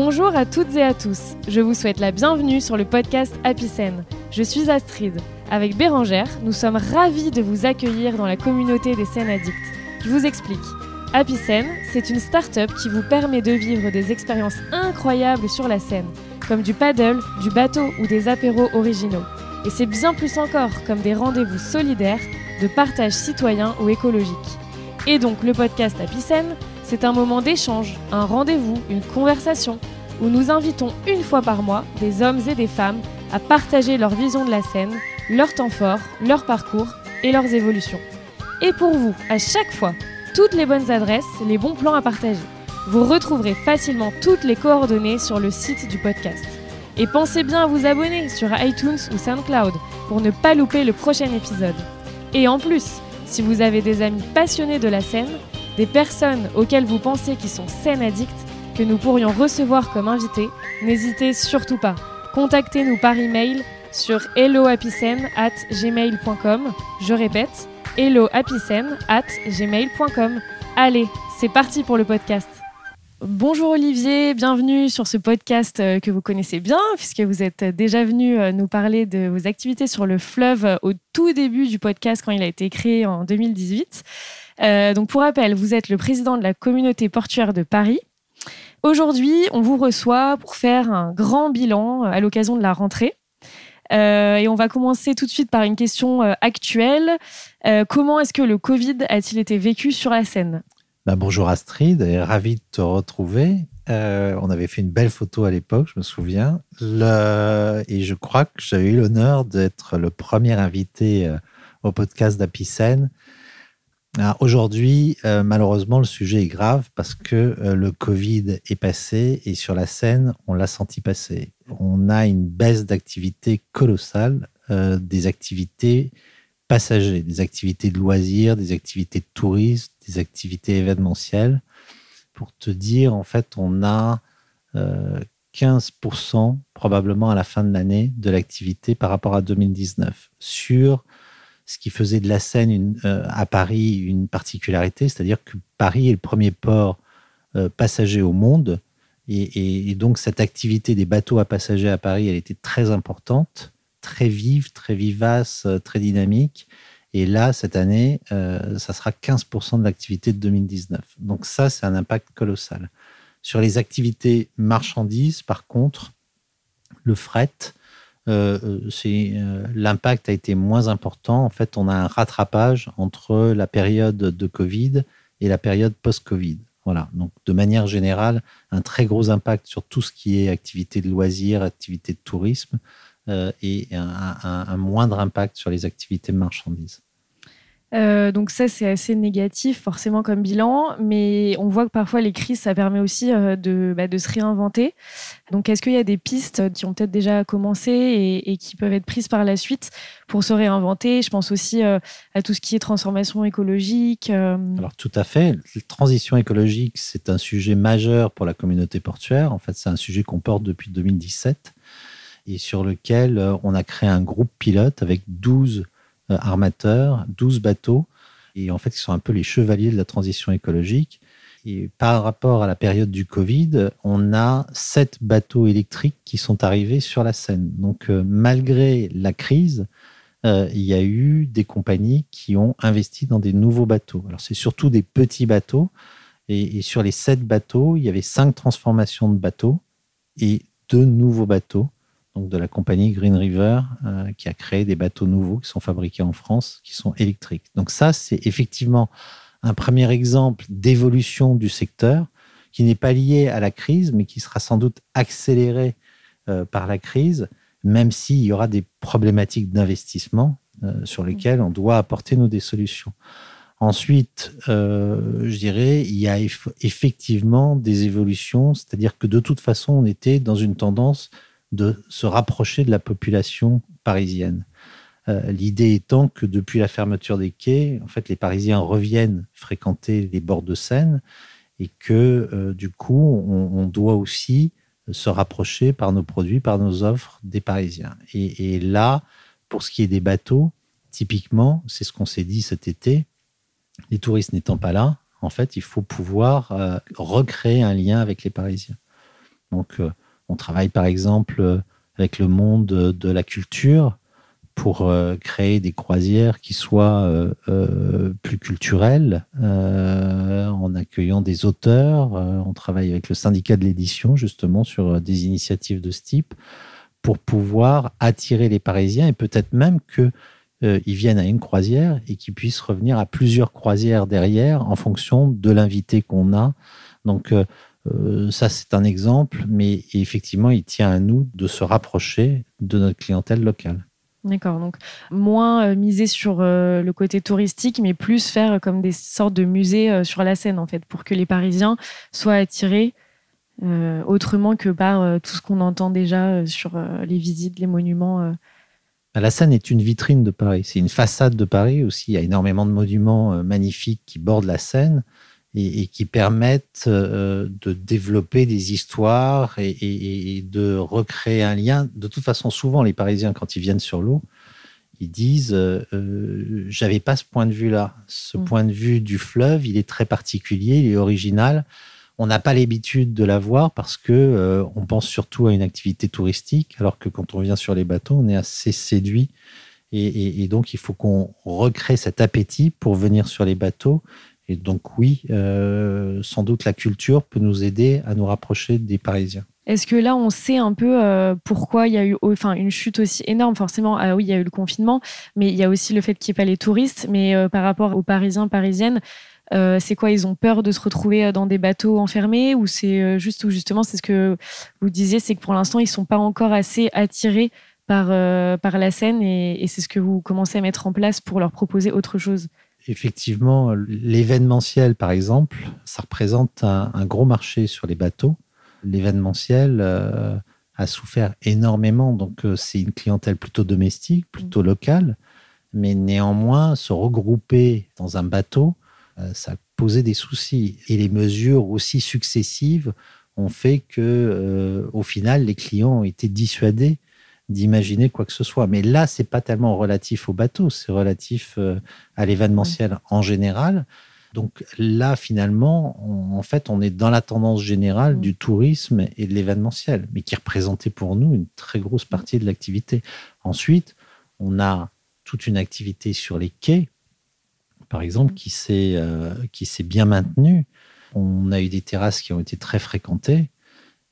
Bonjour à toutes et à tous. Je vous souhaite la bienvenue sur le podcast Happy Je suis Astrid. Avec Bérangère, nous sommes ravis de vous accueillir dans la communauté des scènes addicts. Je vous explique. Happy c'est une start-up qui vous permet de vivre des expériences incroyables sur la scène, comme du paddle, du bateau ou des apéros originaux. Et c'est bien plus encore, comme des rendez-vous solidaires, de partage citoyen ou écologique. Et donc le podcast Happy c'est un moment d'échange, un rendez-vous, une conversation, où nous invitons une fois par mois des hommes et des femmes à partager leur vision de la scène, leur temps fort, leur parcours et leurs évolutions. Et pour vous, à chaque fois, toutes les bonnes adresses, les bons plans à partager. Vous retrouverez facilement toutes les coordonnées sur le site du podcast. Et pensez bien à vous abonner sur iTunes ou SoundCloud pour ne pas louper le prochain épisode. Et en plus, si vous avez des amis passionnés de la scène, des personnes auxquelles vous pensez qui sont scène addicts, que nous pourrions recevoir comme invités, n'hésitez surtout pas. Contactez-nous par email sur gmail.com. Je répète, gmail.com. Allez, c'est parti pour le podcast. Bonjour Olivier, bienvenue sur ce podcast euh, que vous connaissez bien puisque vous êtes déjà venu euh, nous parler de vos activités sur le fleuve au tout début du podcast quand il a été créé en 2018. Euh, donc pour rappel, vous êtes le président de la communauté portuaire de Paris. Aujourd'hui, on vous reçoit pour faire un grand bilan euh, à l'occasion de la rentrée. Euh, et on va commencer tout de suite par une question actuelle. comment est-ce que le Covid a-t-il été vécu sur la scène? Bah, Bonjour Astrid, ravi de te retrouver. on avait fait une belle photo à l'époque, je me souviens. Et je crois que j'avais eu l'honneur d'être le premier invité au podcast d'Apicène Aujourd'hui, euh, malheureusement, le sujet est grave parce que euh, le Covid est passé et sur la scène, on l'a senti passer. On a une baisse d'activité colossale, euh, des activités passagers, des activités de loisirs, des activités de tourisme, des activités événementielles. Pour te dire, en fait, on a 15% probablement à la fin de l'année de l'activité par rapport à 2019 sur ce qui faisait de la Seine euh, à Paris une particularité, c'est-à-dire que Paris est le premier port euh, passager au monde. Et, donc cette activité des bateaux à passagers à Paris, elle était très importante, très vive, très vivace, euh, très dynamique. Et là, cette année, ça sera 15% de l'activité de 2019. Donc ça, c'est un impact colossal. Sur les activités marchandises, par contre, le fret, l'impact a été moins important. En fait, on a un rattrapage entre la période de Covid et la période post-Covid. Voilà. Donc, de manière générale, un très gros impact sur tout ce qui est activité de loisirs, activité de tourisme, et un, moindre impact sur les activités de marchandises. Euh, donc ça, c'est assez négatif forcément comme bilan, mais on voit que parfois les crises, ça permet aussi euh, de, bah, de, se réinventer. Donc est-ce qu'il y a des pistes qui ont peut-être déjà commencé et, qui peuvent être prises par la suite pour se réinventer? Je pense aussi euh, à tout ce qui est transformation écologique. Alors tout à fait. La transition écologique, c'est un sujet majeur pour la communauté portuaire. En fait, c'est un sujet qu'on porte depuis 2017 et sur lequel on a créé un groupe pilote avec 12 euh, armateurs, 12 bateaux, et en fait, ils sont un peu les chevaliers de la transition écologique. Et par rapport à la période du Covid, on a sept bateaux électriques qui sont arrivés sur la Seine. Donc, euh, malgré la crise, euh, il y a eu des compagnies qui ont investi dans des nouveaux bateaux. Alors, c'est surtout des petits bateaux. Et, et, sur les sept bateaux, il y avait cinq transformations de bateaux et deux nouveaux bateaux de la compagnie Green River, euh, qui a créé des bateaux nouveaux qui sont fabriqués en France, qui sont électriques. Donc ça, c'est effectivement un premier exemple d'évolution du secteur qui n'est pas lié à la crise, mais qui sera sans doute accéléré euh, par la crise, même s'il y aura des problématiques d'investissement euh, sur lesquelles on doit apporter nous des solutions. Ensuite, je dirais, il y a effectivement des évolutions, c'est-à-dire que de toute façon, on était dans une tendance de se rapprocher de la population parisienne. Euh, l'idée étant que depuis la fermeture des quais, en fait, les Parisiens reviennent fréquenter les bords de Seine et que euh, du coup, on, doit aussi se rapprocher par nos produits, par nos offres des Parisiens. Et, là, pour ce qui est des bateaux, typiquement, c'est ce qu'on s'est dit cet été, les touristes n'étant pas là, en fait, il faut pouvoir euh, recréer un lien avec les Parisiens. Donc, on travaille par exemple avec le monde de la culture pour créer des croisières qui soient plus culturelles, en accueillant des auteurs. on travaille avec le syndicat de l'édition justement sur des initiatives de ce type pour pouvoir attirer les Parisiens et peut-être même que euh, ils viennent à une croisière et qu'ils puissent revenir à plusieurs croisières derrière en fonction de l'invité qu'on a. Donc euh, euh, ça, c'est un exemple, mais effectivement, il tient à nous de se rapprocher de notre clientèle locale. D'accord, donc moins miser sur le côté touristique, mais plus faire comme des sortes de musées sur la Seine, en fait, pour que les Parisiens soient attirés autrement que par tout ce qu'on entend déjà sur les visites, les monuments. La Seine est une vitrine de Paris. C'est une façade de Paris aussi. Il y a énormément de monuments euh, magnifiques qui bordent la Seine et, qui permettent euh, de développer des histoires et, de recréer un lien. De toute façon, souvent, les Parisiens, quand ils viennent sur l'eau, ils disent euh, J'avais pas ce point de vue-là. Ce mm. point de vue du fleuve, il est très particulier, il est original on n'a pas l'habitude de la voir parce que euh, on pense surtout à une activité touristique, alors que quand on vient sur les bateaux, on est assez séduit. Et, donc, il faut qu'on recrée cet appétit pour venir sur les bateaux. Et donc, oui, euh, sans doute la culture peut nous aider à nous rapprocher des Parisiens. Est-ce que là, on sait un peu euh, pourquoi il y a eu enfin, une chute aussi énorme? Forcément, ah oui, il y a eu le confinement, mais il y a aussi le fait qu'il n'y ait pas les touristes. Mais par rapport aux Parisiens, Parisiennes, euh, c'est quoi? Ils ont peur de se retrouver euh, dans des bateaux enfermés? Ou c'est euh, juste ou justement c'est ce que vous disiez, c'est que pour l'instant ils sont pas encore assez attirés par par la scène et, c'est ce que vous commencez à mettre en place pour leur proposer autre chose? Effectivement, l'événementiel par exemple, ça représente un, gros marché sur les bateaux. L'événementiel a souffert énormément, donc c'est une clientèle plutôt domestique, plutôt locale, mais néanmoins se regrouper dans un bateau euh, ça posait des soucis. Et les mesures aussi successives ont fait que, euh, au final, les clients ont été dissuadés d'imaginer quoi que ce soit. Mais là, c'est pas tellement relatif au bateau, c'est relatif euh, à l'événementiel en général. Donc là, finalement, en fait, on est dans la tendance générale du tourisme et de l'événementiel, mais qui représentait pour nous une très grosse partie de l'activité. Ensuite, on a toute une activité sur les quais par exemple, qui s'est euh, qui s'est bien maintenu. On a eu des terrasses qui ont été très fréquentées,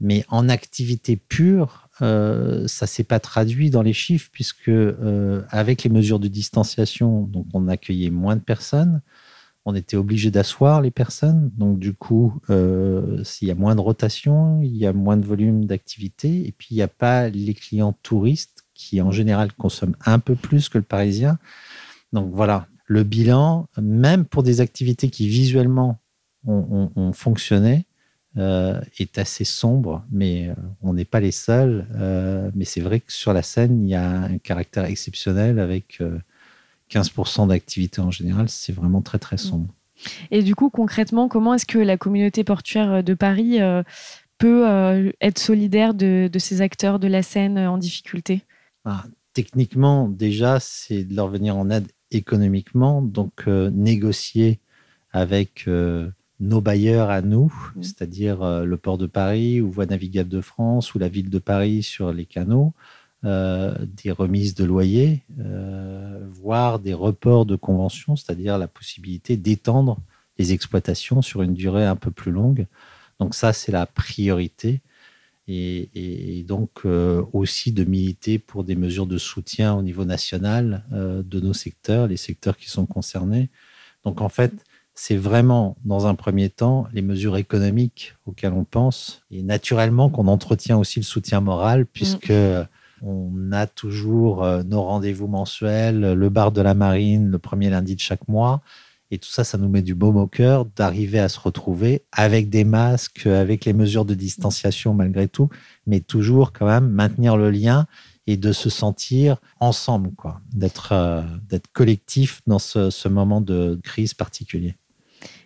mais en activité pure, euh, ça s'est pas traduit dans les chiffres puisque euh, avec les mesures de distanciation, donc on accueillait moins de personnes. On était obligé d'asseoir les personnes, donc du coup, euh, s'il y a moins de rotation, il y a moins de volume d'activité, et puis il n'y a pas les clients touristes qui en général consomment un peu plus que le parisien. Donc voilà, le bilan, même pour des activités qui visuellement ont, fonctionné, euh, est assez sombre, mais euh, on n'est pas les seuls. Euh, mais c'est vrai que sur la scène, il y a un caractère exceptionnel avec 15% d'activité en général. C'est vraiment très, très sombre. Et du coup, concrètement, comment est-ce que la communauté portuaire de Paris peut être solidaire de, ces acteurs de la scène en difficulté? Ah, Techniquement, déjà, c'est de leur venir en aide économiquement, donc négocier avec nos bailleurs à nous, mmh. c'est-à-dire euh, le port de Paris ou Voie navigable de France ou la ville de Paris sur les canaux, des remises de loyers, voire des reports de conventions, c'est-à-dire la possibilité d'étendre les exploitations sur une durée un peu plus longue. Donc ça, c'est la priorité et, donc euh, aussi de militer pour des mesures de soutien au niveau national euh, de nos secteurs, les secteurs qui sont concernés. Donc en fait, c'est vraiment dans un premier temps les mesures économiques auxquelles on pense et naturellement qu'on entretient aussi le soutien moral puisque mm. on a toujours euh, nos rendez-vous mensuels, le bar de la marine le premier lundi de chaque mois et tout ça, ça nous met du baume au cœur d'arriver à se retrouver avec des masques, avec les mesures de distanciation malgré tout, mais toujours quand même maintenir le lien et de se sentir ensemble, quoi, d'être euh, d'être collectif dans ce, moment de crise particulier.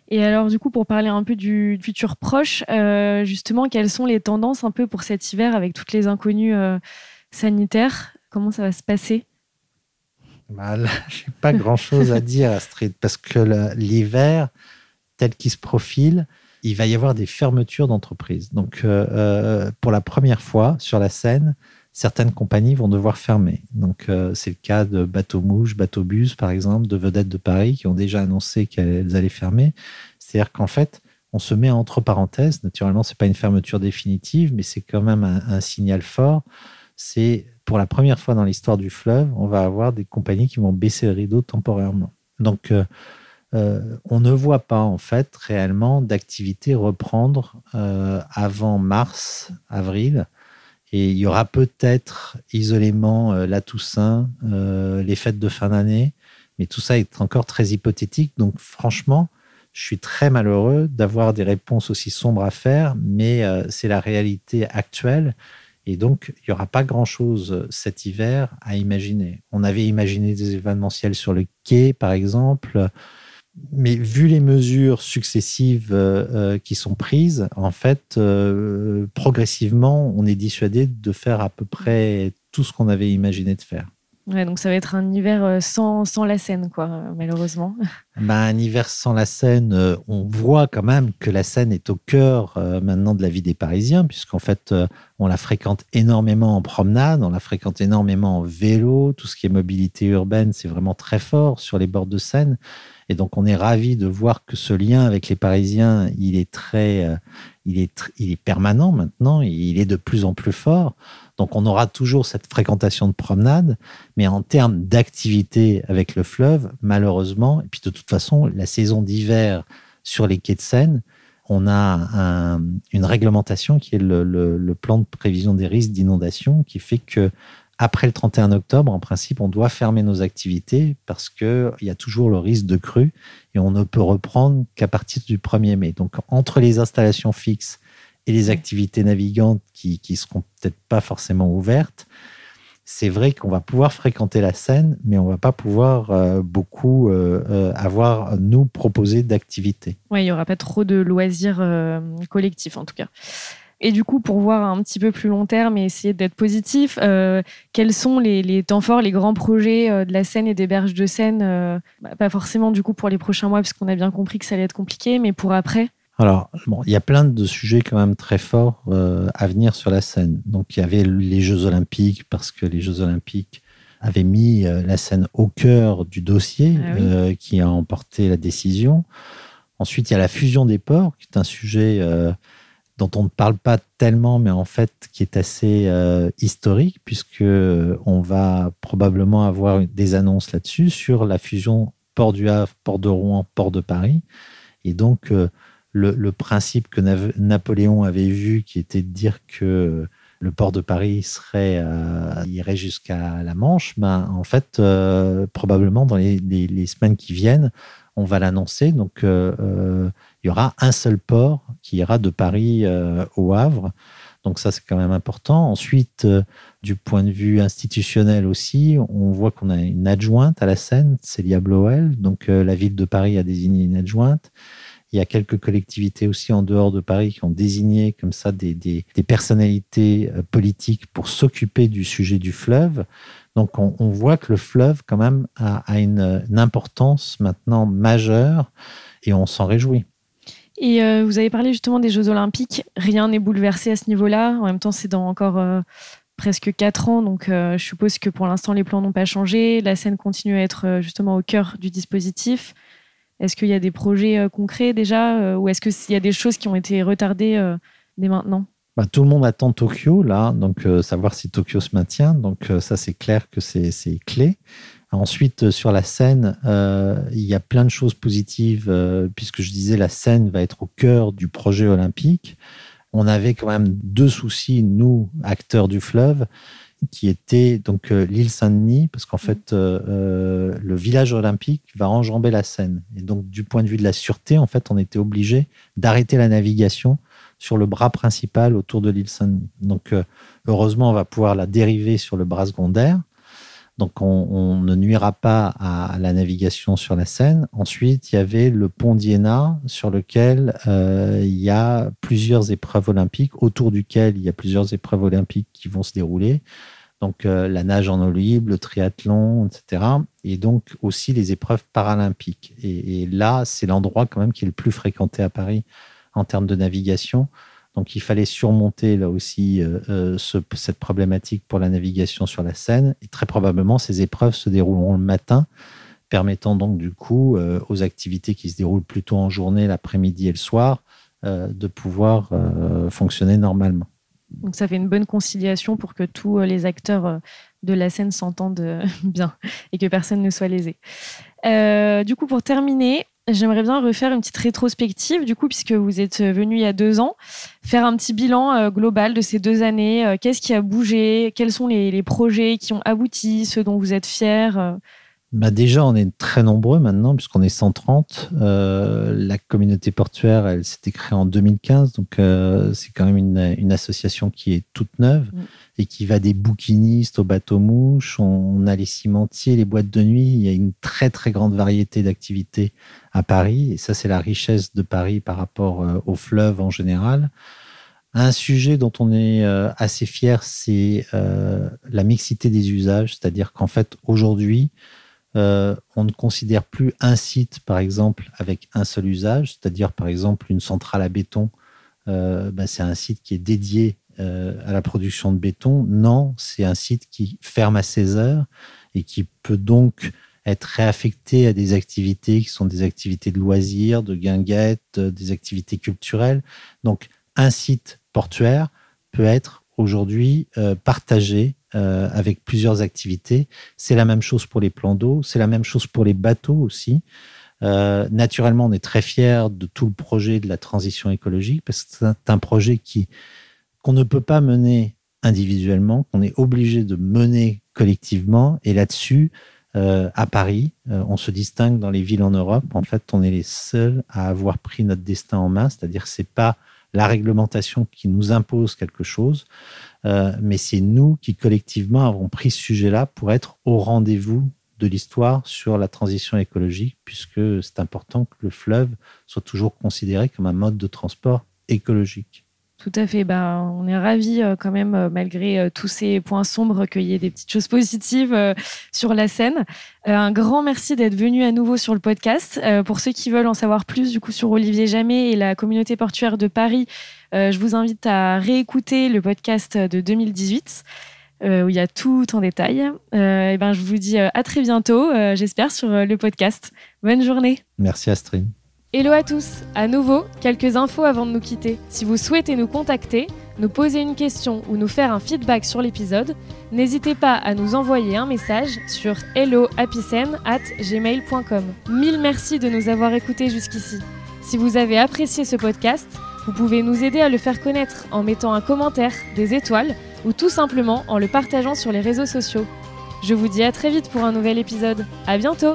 Et alors, du coup, pour parler un peu du futur proche, euh, justement, quelles sont les tendances un peu pour cet hiver avec toutes les inconnues euh, sanitaires? Comment ça va se passer? Bah, je n'ai pas grand-chose à dire, Astrid, parce que l'hiver, tel qu'il se profile, il va y avoir des fermetures d'entreprises. Donc, euh, pour la première fois sur la scène, certaines compagnies vont devoir fermer. Donc, euh, c'est le cas de Bateau Mouche, Bateau Bus, par exemple, de Vedettes de Paris, qui ont déjà annoncé qu'elles allaient fermer. C'est-à-dire qu'en fait, on se met entre parenthèses. Naturellement, c'est pas une fermeture définitive, mais c'est quand même un, signal fort. C'est pour la première fois dans l'histoire du fleuve, on va avoir des compagnies qui vont baisser le rideau temporairement. Donc, euh, on ne voit pas en fait réellement d'activité reprendre euh, avant mars, avril. Et il y aura peut-être isolément euh, la Toussaint, les fêtes de fin d'année, mais tout ça est encore très hypothétique. Donc franchement, je suis très malheureux d'avoir des réponses aussi sombres à faire, mais c'est la réalité actuelle. Et donc, il n'y aura pas grand-chose cet hiver à imaginer. On avait imaginé des événementiels sur le quai, par exemple mais vu les mesures successives euh, euh, qui sont prises, en fait, euh, progressivement, on est dissuadé de faire à peu près tout ce qu'on avait imaginé de faire. Donc ça va être un hiver sans, sans la Seine, quoi, malheureusement. Ben, un hiver sans la Seine, on voit quand même que la Seine est au cœur maintenant de la vie des Parisiens, puisqu'en fait, on la fréquente énormément en promenade, on la fréquente énormément en vélo, tout ce qui est mobilité urbaine, c'est vraiment très fort sur les bords de Seine. Et donc, on est ravi de voir que ce lien avec les Parisiens, il est très, euh, il est, il est permanent maintenant. Il est de plus en plus fort. Donc, on aura toujours cette fréquentation de promenade, mais en termes d'activité avec le fleuve, malheureusement, et puis de toute façon, la saison d'hiver sur les quais de Seine, on a une réglementation qui est le, plan de prévision des risques d'inondation qui fait que après le 31 octobre, en principe, on doit fermer nos activités parce qu'il y a toujours le risque de crue et on ne peut reprendre qu'à partir du 1er mai. Donc, entre les installations fixes et les activités navigantes qui ne seront peut-être pas forcément ouvertes, c'est vrai qu'on va pouvoir fréquenter la Seine, mais on va pas pouvoir euh, beaucoup euh, euh, avoir, nous, proposer d'activités. Oui, il n'y aura pas trop de loisirs collectifs, en tout cas. Et du coup, pour voir un petit peu plus long terme et essayer d'être positif, euh, quels sont les, temps forts, les grands projets de la Seine et des berges de Seine euh, bah, Pas forcément du coup pour les prochains mois, parce qu'on a bien compris que ça allait être compliqué, mais pour après? Alors, bon, il y a plein de sujets quand même très forts à venir sur la Seine. Donc, il y avait les Jeux Olympiques, parce que les Jeux Olympiques avaient mis la Seine au cœur du dossier ah qui a emporté la décision. Ensuite, il y a la fusion des ports, qui est un sujet dont on ne parle pas tellement, mais en fait qui est assez euh, historique, puisque euh, on va probablement avoir des annonces là-dessus sur la fusion Port du Havre, Port de Rouen, Port de Paris. Et donc, euh, le, principe que Napoléon avait vu, qui était de dire que le port de Paris serait, irait jusqu'à la Manche, ben, en fait, probablement dans les, semaines qui viennent, on va l'annoncer. Donc, il y aura un seul port qui ira de Paris euh, au Havre. Donc ça, c'est quand même important. Ensuite, euh, du point de vue institutionnel aussi, on voit qu'on a une adjointe à la Seine, Célia Bloel. Donc euh, la ville de Paris a désigné une adjointe. Il y a quelques collectivités aussi en dehors de Paris qui ont désigné comme ça des, personnalités politiques pour s'occuper du sujet du fleuve. Donc on, voit que le fleuve quand même a, une importance maintenant majeure et on s'en réjouit. Et euh, vous avez parlé justement des Jeux Olympiques. Rien n'est bouleversé à ce niveau-là. En même temps, c'est dans encore euh, presque quatre ans. Donc, euh, je suppose que pour l'instant, les plans n'ont pas changé. La scène continue à être justement au cœur du dispositif. Est-ce qu'il y a des projets concrets déjà Ou est-ce qu'il y a des choses qui ont été retardées dès maintenant? Bah, tout le monde attend Tokyo, là, donc savoir si Tokyo se maintient. Donc ça, c'est clair que c'est clé. Ensuite, euh, sur la scène, euh, il y a plein de choses positives, euh, puisque je disais la scène va être au cœur du projet olympique. On avait quand même deux soucis, nous, acteurs du fleuve, qui étaient donc l'île Saint-Denis, parce qu'en fait, le village olympique va enjamber la Seine. Et donc, du point de vue de la sûreté, en fait, on était obligé d'arrêter la navigation sur le bras principal autour de l'île Saint-Denis. Donc, heureusement, on va pouvoir la dériver sur le bras secondaire. Donc, on, ne nuira pas à la navigation sur la Seine. Ensuite, il y avait le pont d'Iéna, sur lequel euh, il y a plusieurs épreuves olympiques, autour duquel il y a plusieurs épreuves olympiques qui vont se dérouler. Donc, euh, la nage en eau libre, le triathlon, etc. Et donc, aussi les épreuves paralympiques. Et, et là, c'est l'endroit quand même qui est le plus fréquenté à Paris en termes de navigation. Donc il fallait surmonter là aussi cette problématique pour la navigation sur la Seine. Et très probablement, ces épreuves se dérouleront le matin, permettant donc du coup aux activités qui se déroulent plutôt en journée, l'après-midi et le soir, de pouvoir fonctionner normalement. Donc ça fait une bonne conciliation pour que tous euh, les acteurs euh, de la scène s'entendent euh, bien et que personne ne soit lésé. du coup, pour terminer, j'aimerais bien refaire une petite rétrospective, du coup, puisque vous êtes venu il y a deux ans, faire un petit bilan global de ces deux années. Qu'est-ce qui a bougé Quels sont les, les, projets qui ont abouti, ceux dont vous êtes fiers bah déjà, on est très nombreux maintenant, puisqu'on est 130. Euh, la communauté portuaire, elle s'était créée en 2015, donc euh, c'est quand même une, une, association qui est toute neuve mm. et qui va des bouquinistes aux bateaux-mouches. On, a les cimentiers, les boîtes de nuit. Il y a une très très grande variété d'activités à Paris, et ça, c'est la richesse de Paris par rapport euh, au fleuve en général. Un sujet dont on est assez fier, c'est la mixité des usages, c'est-à-dire qu'en fait, aujourd'hui, euh, on ne considère plus un site, par exemple, avec un seul usage, c'est-à-dire, par exemple, une centrale à béton. Euh, ben, c'est un site qui est dédié euh, à la production de béton. Non, c'est un site qui ferme à 16 heures et qui peut donc être réaffecté à des activités qui sont des activités de loisirs, de guinguettes, des activités culturelles. Donc, un site portuaire peut être aujourd'hui partagé euh, avec plusieurs activités. C'est la même chose pour les plans d'eau, c'est la même chose pour les bateaux aussi. Euh, naturellement, on est très fiers de tout le projet de la transition écologique parce que c'est un projet qui qu'on ne peut pas mener individuellement, qu'on est obligé de mener collectivement. Et là-dessus, euh, à Paris, on se distingue dans les villes en Europe. En fait, on est les seuls à avoir pris notre destin en main, c'est-à-dire c'est pas la réglementation qui nous impose quelque chose, euh, mais c'est nous qui collectivement avons pris ce sujet-là pour être au rendez-vous de l'histoire sur la transition écologique, puisque c'est important que le fleuve soit toujours considéré comme un mode de transport écologique. Tout à fait. Ben, on est ravis euh, quand même, euh, malgré euh, tous ces points sombres, qu'il y ait des petites choses positives sur la scène. un grand merci d'être venu à nouveau sur le podcast. pour ceux qui veulent en savoir plus du coup sur Olivier Jamais et la communauté portuaire de Paris, je vous invite à réécouter le podcast de 2018. où il y a tout en détail. et ben, je vous dis à très bientôt, j'espère, sur le podcast. Bonne journée. Merci Astrid. Hello à tous, à nouveau, quelques infos avant de nous quitter. Si vous souhaitez nous contacter, nous poser une question ou nous faire un feedback sur l'épisode, n'hésitez pas à nous envoyer un message sur helloapicen@gmail.com. Mille merci de nous avoir écoutés jusqu'ici. Si vous avez apprécié ce podcast, vous pouvez nous aider à le faire connaître en mettant un commentaire, des étoiles ou tout simplement en le partageant sur les réseaux sociaux. Je vous dis à très vite pour un nouvel épisode. À bientôt!